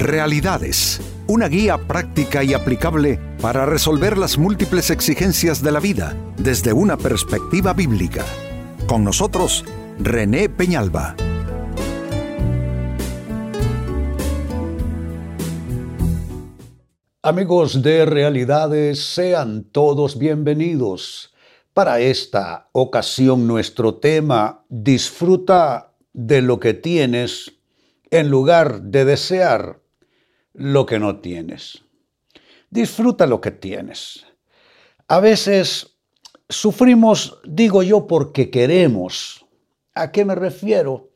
Realidades, una guía práctica y aplicable para resolver las múltiples exigencias de la vida desde una perspectiva bíblica. Con nosotros, René Peñalba. Amigos de Realidades, sean todos bienvenidos. Para esta ocasión nuestro tema, disfruta de lo que tienes en lugar de desear lo que no tienes. Disfruta lo que tienes. A veces sufrimos, digo yo, porque queremos. ¿A qué me refiero?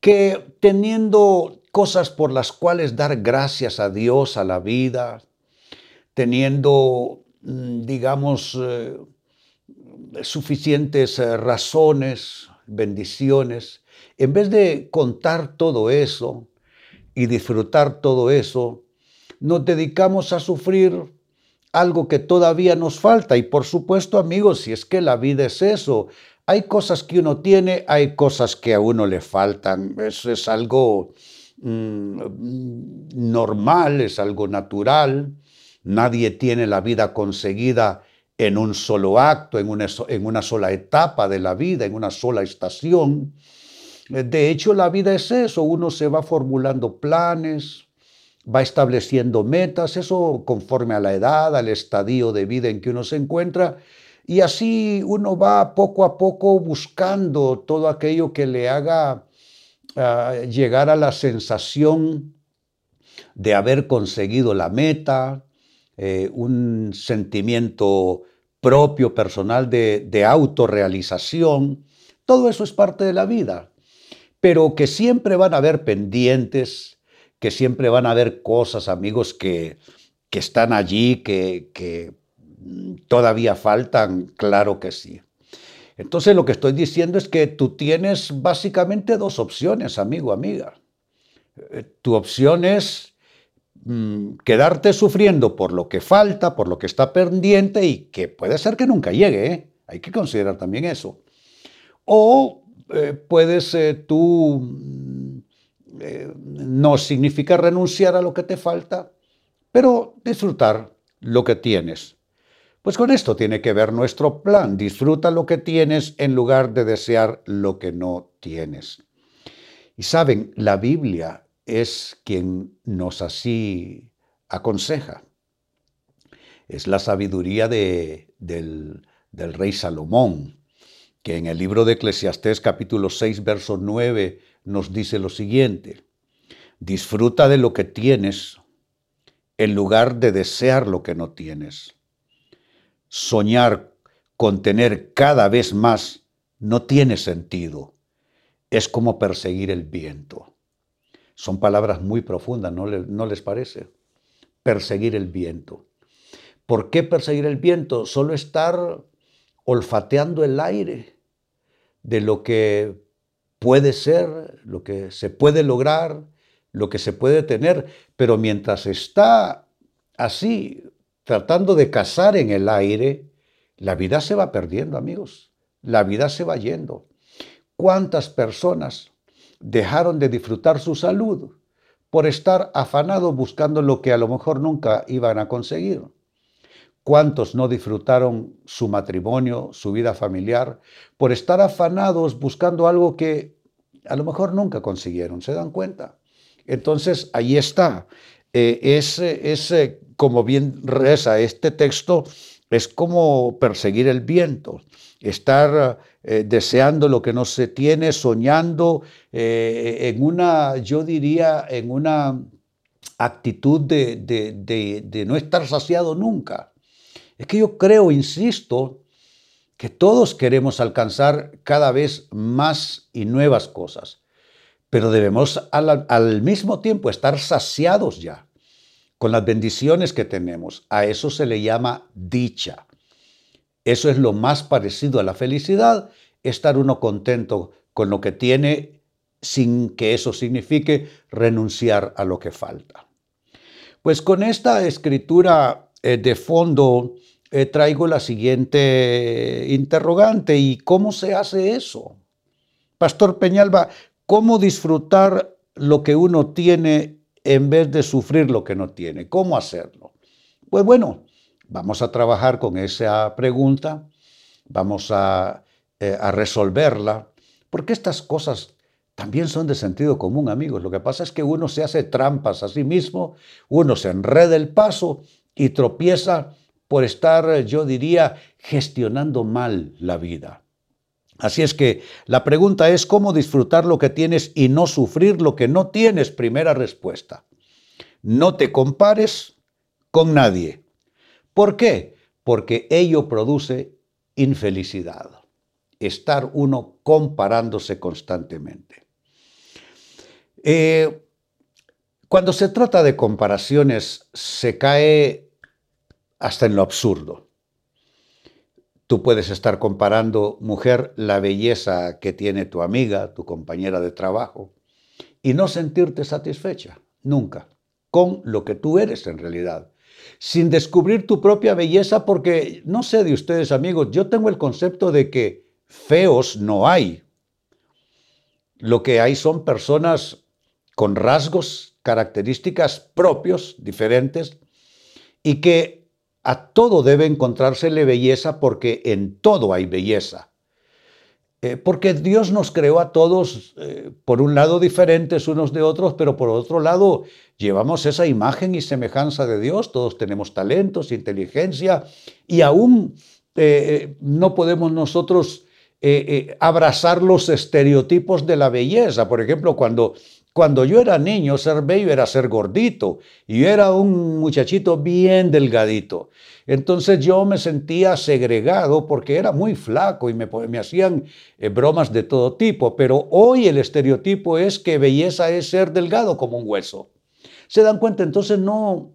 Que teniendo cosas por las cuales dar gracias a Dios, a la vida, teniendo, mm, digamos, eh, suficientes eh, razones, bendiciones, en vez de contar todo eso y disfrutar todo eso, nos dedicamos a sufrir algo que todavía nos falta. Y por supuesto, amigos, si es que la vida es eso, hay cosas que uno tiene, hay cosas que a uno le faltan. Eso es algo mm, normal, es algo natural. Nadie tiene la vida conseguida en un solo acto, en una, en una sola etapa de la vida, en una sola estación. De hecho, la vida es eso, uno se va formulando planes, va estableciendo metas, eso conforme a la edad, al estadio de vida en que uno se encuentra, y así uno va poco a poco buscando todo aquello que le haga ah, llegar a la sensación de haber conseguido la meta, eh, un sentimiento propio, personal de, de autorrealización. Todo eso es parte de la vida pero que siempre van a haber pendientes, que siempre van a haber cosas, amigos, que, que están allí, que, que todavía faltan, claro que sí. Entonces lo que estoy diciendo es que tú tienes básicamente dos opciones, amigo, amiga. Eh, tu opción es mm, quedarte sufriendo por lo que falta, por lo que está pendiente y que puede ser que nunca llegue, ¿eh? hay que considerar también eso. O eh, puedes eh, tú, mm, eh, no significa renunciar a lo que te falta, pero disfrutar lo que tienes. Pues con esto tiene que ver nuestro plan. Disfruta lo que tienes en lugar de desear lo que no tienes. Y saben, la Biblia es quien nos así aconseja. Es la sabiduría de, del, del rey Salomón que en el libro de Eclesiastés capítulo 6, verso 9 nos dice lo siguiente, disfruta de lo que tienes en lugar de desear lo que no tienes. Soñar con tener cada vez más no tiene sentido. Es como perseguir el viento. Son palabras muy profundas, ¿no, ¿no les parece? Perseguir el viento. ¿Por qué perseguir el viento? Solo estar olfateando el aire de lo que puede ser, lo que se puede lograr, lo que se puede tener, pero mientras está así, tratando de cazar en el aire, la vida se va perdiendo, amigos. La vida se va yendo. ¿Cuántas personas dejaron de disfrutar su salud por estar afanados buscando lo que a lo mejor nunca iban a conseguir? ¿Cuántos no disfrutaron su matrimonio, su vida familiar, por estar afanados buscando algo que a lo mejor nunca consiguieron? ¿Se dan cuenta? Entonces, ahí está. Eh, es, eh, como bien reza este texto, es como perseguir el viento, estar eh, deseando lo que no se tiene, soñando en una, yo diría, en una actitud de no estar saciado nunca. Es que yo creo, insisto, que todos queremos alcanzar cada vez más y nuevas cosas, pero debemos al, mismo tiempo estar saciados ya con las bendiciones que tenemos. A eso se le llama dicha. Eso es lo más parecido a la felicidad, estar uno contento con lo que tiene sin que eso signifique renunciar a lo que falta. Pues con esta escritura eh, de fondo eh, traigo la siguiente interrogante. ¿Y cómo se hace eso? Pastor Peñalba, ¿cómo disfrutar lo que uno tiene en vez de sufrir lo que no tiene. ¿Cómo hacerlo? Pues bueno, vamos a trabajar con esa pregunta, vamos a, eh, a resolverla, porque estas cosas también son de sentido común, amigos. Lo que pasa es que uno se hace trampas a sí mismo, uno se enreda el paso y tropieza por estar, yo diría, gestionando mal la vida. Así es que la pregunta es cómo disfrutar lo que tienes y no sufrir lo que no tienes. Primera respuesta. No te compares con nadie. ¿Por qué? Porque ello produce infelicidad. Estar uno comparándose constantemente. Eh, cuando se trata de comparaciones, se cae hasta en lo absurdo. Tú puedes estar comparando, mujer, la belleza que tiene tu amiga, tu compañera de trabajo, y no sentirte satisfecha, nunca, con lo que tú eres en realidad, sin descubrir tu propia belleza, porque no sé de ustedes amigos, yo tengo el concepto de que feos no hay. Lo que hay son personas con rasgos, características propios, diferentes, y que a todo debe encontrársele belleza porque en todo hay belleza. Eh, porque Dios nos creó a todos, eh, por un lado, diferentes unos de otros, pero por otro lado, llevamos esa imagen y semejanza de Dios. Todos tenemos talentos, inteligencia, y aún eh, no podemos nosotros abrazar los estereotipos de la belleza. Por ejemplo, cuando cuando yo era niño, ser bello era ser gordito y era un muchachito bien delgadito. Entonces yo me sentía segregado porque era muy flaco y me, me hacían eh, bromas de todo tipo. Pero hoy el estereotipo es que belleza es ser delgado como un hueso. ¿Se dan cuenta? Entonces no,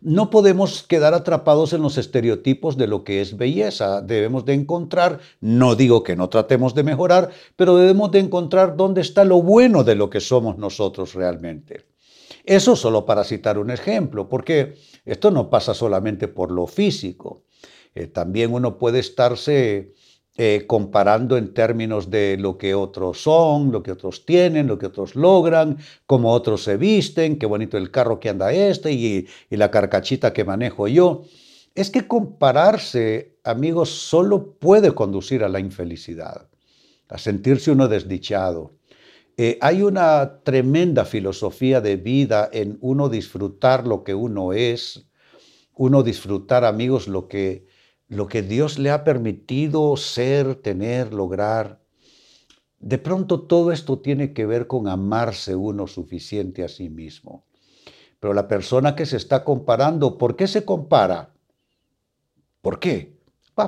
no podemos quedar atrapados en los estereotipos de lo que es belleza. Debemos de encontrar, no digo que no tratemos de mejorar, pero debemos de encontrar dónde está lo bueno de lo que somos nosotros realmente. Eso solo para citar un ejemplo, porque esto no pasa solamente por lo físico. Eh, también uno puede estarse eh, comparando en términos de lo que otros son, lo que otros tienen, lo que otros logran, cómo otros se visten, qué bonito el carro que anda este y, la carcachita que manejo yo. Es que compararse, amigos, solo puede conducir a la infelicidad, a sentirse uno desdichado. Eh, hay una tremenda filosofía de vida en uno disfrutar lo que uno es, uno disfrutar, amigos, lo que, lo que Dios le ha permitido ser, tener, lograr. De pronto todo esto tiene que ver con amarse uno suficiente a sí mismo. Pero la persona que se está comparando, ¿por qué se compara? ¿Por qué?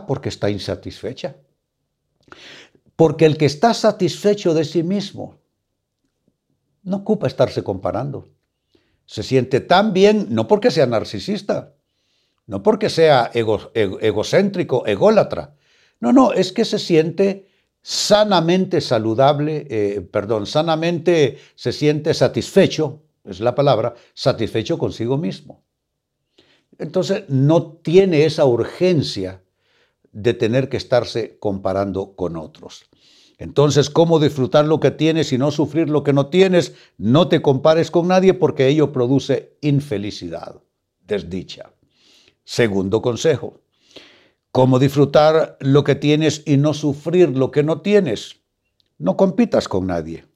Porque está insatisfecha. Porque el que está satisfecho de sí mismo no ocupa estarse comparando. Se siente tan bien, no porque sea narcisista, no porque sea egocéntrico, ególatra. No, no, es que se siente sanamente saludable, eh, perdón, sanamente se siente satisfecho, es la palabra, satisfecho consigo mismo. Entonces no tiene esa urgencia de tener que estarse comparando con otros. Entonces, ¿cómo disfrutar lo que tienes y no sufrir lo que no tienes? No te compares con nadie porque ello produce infelicidad, desdicha. Segundo consejo, ¿cómo disfrutar lo que tienes y no sufrir lo que no tienes? No compitas con nadie.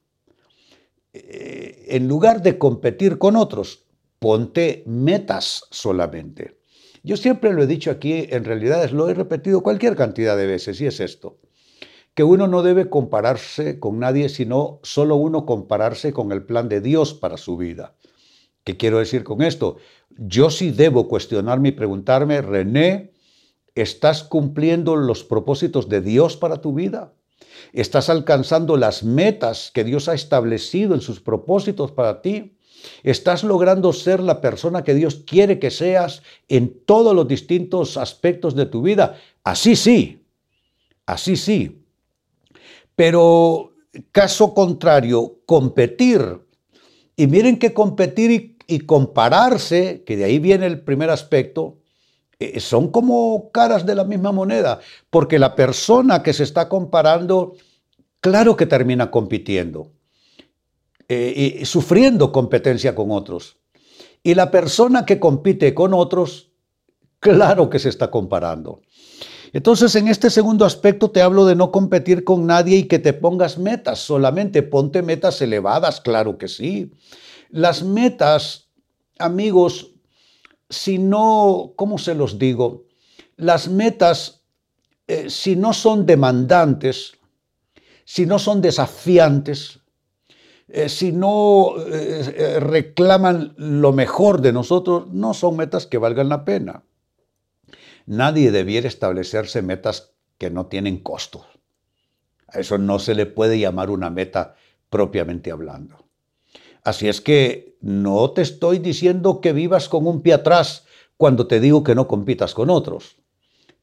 Eh, en lugar de competir con otros, ponte metas solamente. Yo siempre lo he dicho aquí, en realidad lo he repetido cualquier cantidad de veces, y es esto, que uno no debe compararse con nadie, sino solo uno compararse con el plan de Dios para su vida. ¿Qué quiero decir con esto? Yo sí debo cuestionarme y preguntarme, René, ¿estás cumpliendo los propósitos de Dios para tu vida? ¿Estás alcanzando las metas que Dios ha establecido en sus propósitos para ti? ¿Estás logrando ser la persona que Dios quiere que seas en todos los distintos aspectos de tu vida? Así sí, así sí. Pero caso contrario, competir. Y miren que competir y y compararse, que de ahí viene el primer aspecto, eh, son como caras de la misma moneda, porque la persona que se está comparando, claro que termina compitiendo. eh, sufriendo competencia con otros. Y la persona que compite con otros, claro que se está comparando. Entonces, en este segundo aspecto te hablo de no competir con nadie y que te pongas metas, solamente ponte metas elevadas, claro que sí. Las metas, amigos, si no, ¿cómo se los digo? Las metas, eh, si no son demandantes, si no son desafiantes, eh, si no eh, reclaman lo mejor de nosotros, no son metas que valgan la pena. Nadie debiera establecerse metas que no tienen costos. A eso no se le puede llamar una meta propiamente hablando. Así es que no te estoy diciendo que vivas con un pie atrás cuando te digo que no compitas con otros.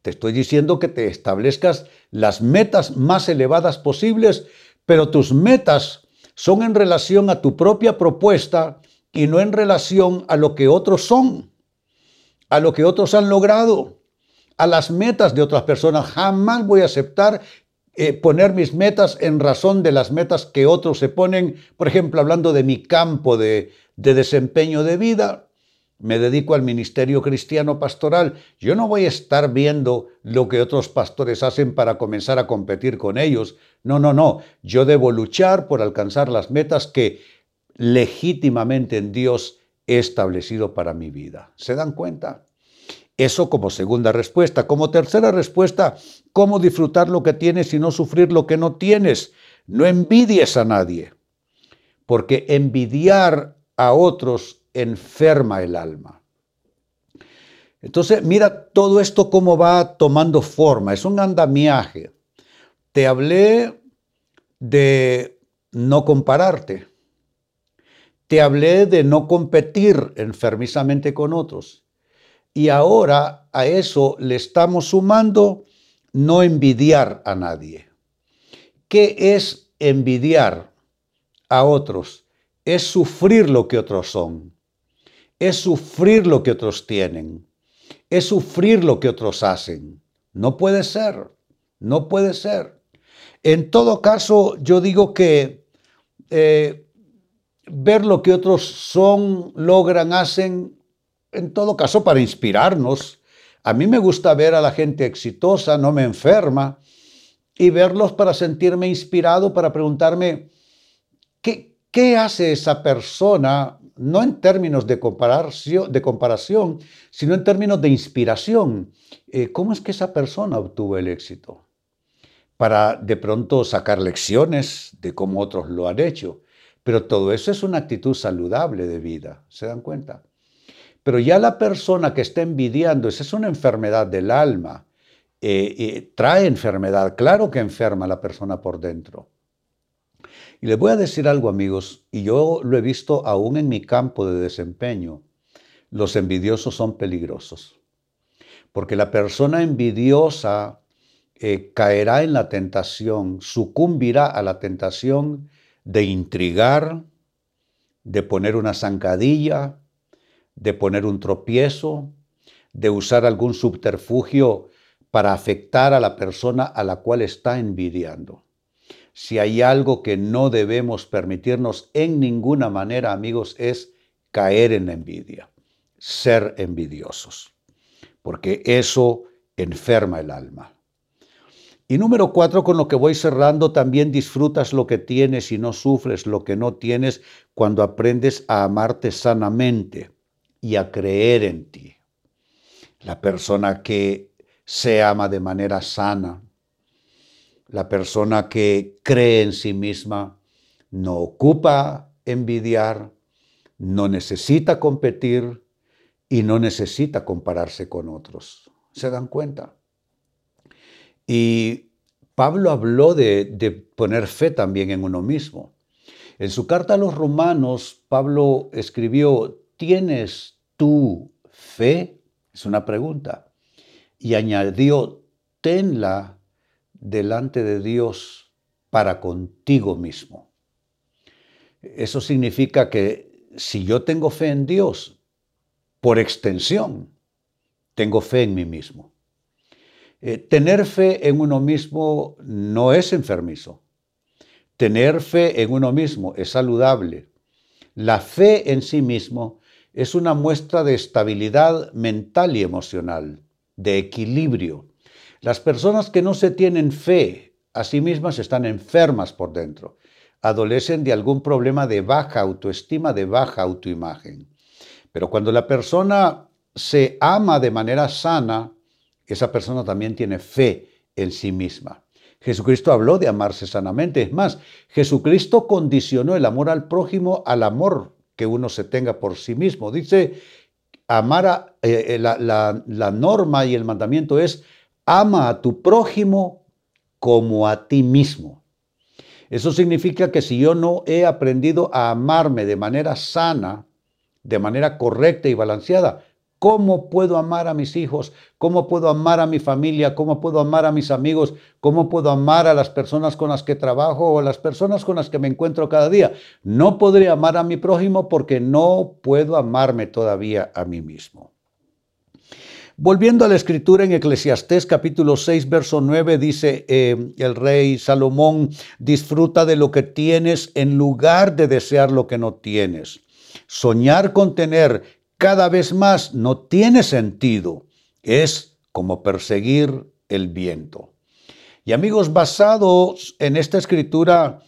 Te estoy diciendo que te establezcas las metas más elevadas posibles, pero tus metas son en relación a tu propia propuesta y no en relación a lo que otros son, a lo que otros han logrado a las metas de otras personas. Jamás voy a aceptar eh, poner mis metas en razón de las metas que otros se ponen. Por ejemplo, hablando de mi campo de, de desempeño de vida, me dedico al ministerio cristiano pastoral. Yo no voy a estar viendo lo que otros pastores hacen para comenzar a competir con ellos. No, no, no. Yo debo luchar por alcanzar las metas que legítimamente en Dios he establecido para mi vida. ¿Se dan cuenta? Eso como segunda respuesta. Como tercera respuesta, ¿cómo disfrutar lo que tienes y no sufrir lo que no tienes? No envidies a nadie, porque envidiar a otros enferma el alma. Entonces, mira todo esto cómo va tomando forma. Es un andamiaje. Te hablé de no compararte. Te hablé de no competir enfermizamente con otros. Y ahora a eso le estamos sumando no envidiar a nadie. ¿Qué es envidiar a otros? Es sufrir lo que otros son. Es sufrir lo que otros tienen. Es sufrir lo que otros hacen. No puede ser. No puede ser. En todo caso, yo digo que eh, ver lo que otros son, logran, hacen, en todo caso para inspirarnos. A mí me gusta ver a la gente exitosa, no me enferma, y verlos para sentirme inspirado, para preguntarme, ¿qué, qué hace esa persona? No en términos de comparación, sino en términos de inspiración. Eh, ¿Cómo es que esa persona obtuvo el éxito? Para de pronto sacar lecciones de cómo otros lo han hecho. Pero todo eso es una actitud saludable de vida, ¿se dan cuenta? Pero ya la persona que está envidiando, esa es una enfermedad del alma. Eh, eh, trae enfermedad, claro que enferma a la persona por dentro. Y les voy a decir algo, amigos, y yo lo he visto aún en mi campo de desempeño. Los envidiosos son peligrosos, porque la persona envidiosa eh, caerá en la tentación, sucumbirá a la tentación de intrigar, de poner una zancadilla, de poner un tropiezo, de usar algún subterfugio para afectar a la persona a la cual está envidiando. Si hay algo que no debemos permitirnos en ninguna manera, amigos, es caer en envidia, ser envidiosos, porque eso enferma el alma. Y número cuatro, con lo que voy cerrando, también disfrutas lo que tienes y no sufres lo que no tienes cuando aprendes a amarte sanamente y a creer en ti. La persona que se ama de manera sana, la persona que cree en sí misma, no ocupa envidiar, no necesita competir y no necesita compararse con otros. ¿Se dan cuenta? Y Pablo habló de, de, poner fe también en uno mismo. En su carta a los romanos, Pablo escribió, tienes tu fe? Es una pregunta. Y añadió, tenla delante de Dios para contigo mismo. Eso significa que si yo tengo fe en Dios, por extensión, tengo fe en mí mismo. Eh, tener fe en uno mismo no es enfermizo. Tener fe en uno mismo es saludable. La fe en sí mismo es una muestra de estabilidad mental y emocional, de equilibrio. Las personas que no se tienen fe a sí mismas están enfermas por dentro, adolecen de algún problema de baja autoestima, de baja autoimagen. Pero cuando la persona se ama de manera sana, esa persona también tiene fe en sí misma. Jesucristo habló de amarse sanamente. Es más, Jesucristo condicionó el amor al prójimo al amor que uno se tenga por sí mismo. Dice, amar eh, eh, la, la norma y el mandamiento es, ama a tu prójimo como a ti mismo. Eso significa que si yo no he aprendido a amarme de manera sana, de manera correcta y balanceada, ¿Cómo puedo amar a mis hijos? ¿Cómo puedo amar a mi familia? ¿Cómo puedo amar a mis amigos? ¿Cómo puedo amar a las personas con las que trabajo o a las personas con las que me encuentro cada día? No podré amar a mi prójimo porque no puedo amarme todavía a mí mismo. Volviendo a la escritura en Eclesiastés capítulo 6, verso 9, dice eh, el rey Salomón, disfruta de lo que tienes en lugar de desear lo que no tienes. Soñar con tener cada vez más no tiene sentido. Es como perseguir el viento. Y amigos, basados en esta escritura,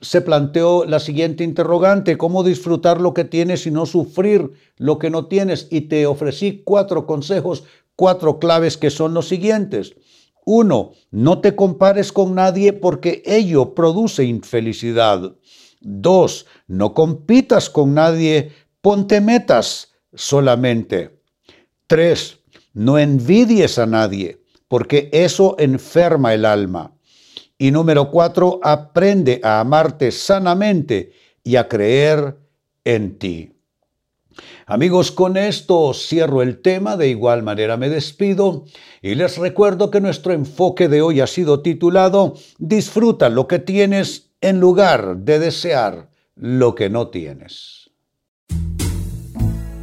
se planteó la siguiente interrogante, ¿cómo disfrutar lo que tienes y no sufrir lo que no tienes? Y te ofrecí cuatro consejos, cuatro claves que son los siguientes. Uno, no te compares con nadie porque ello produce infelicidad. Dos, no compitas con nadie, ponte metas solamente. Tres, no envidies a nadie, porque eso enferma el alma. Y número cuatro, aprende a amarte sanamente y a creer en ti. Amigos, con esto cierro el tema, de igual manera me despido y les recuerdo que nuestro enfoque de hoy ha sido titulado Disfruta lo que tienes en lugar de desear lo que no tienes